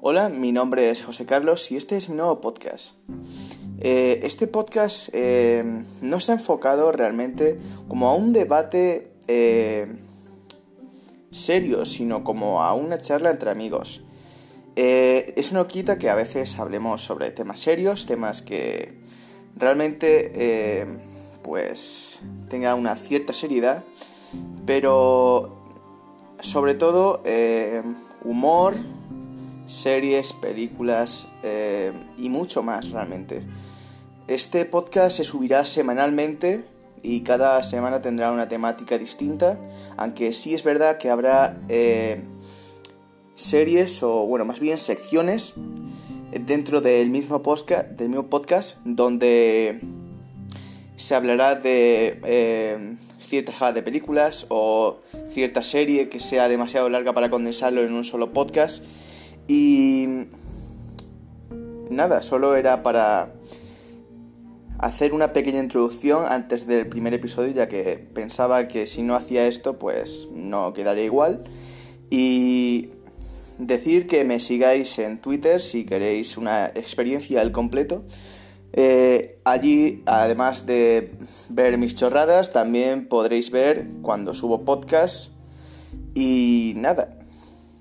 Hola, mi nombre es José Carlos y este es mi nuevo podcast. Eh, este podcast eh, no está enfocado realmente como a un debate eh, serio, sino como a una charla entre amigos. eso no quita que a veces hablemos sobre temas serios, temas que realmente pues tenga una cierta seriedad, pero sobre todo humor, series, películas eh, y mucho más realmente. Este podcast se subirá semanalmente y cada semana tendrá una temática distinta, aunque sí es verdad que habrá eh, series o bueno, más bien secciones dentro del mismo podcast, del mismo podcast donde se hablará de eh, ciertas de películas o cierta serie que sea demasiado larga para condensarlo en un solo podcast y nada, solo era para hacer una pequeña introducción antes del primer episodio, ya que pensaba que si no hacía esto, pues no quedaría igual. Y decir que me sigáis en Twitter si queréis una experiencia al completo. Eh, allí, además de ver mis chorradas, también podréis ver cuando subo podcast. Y nada,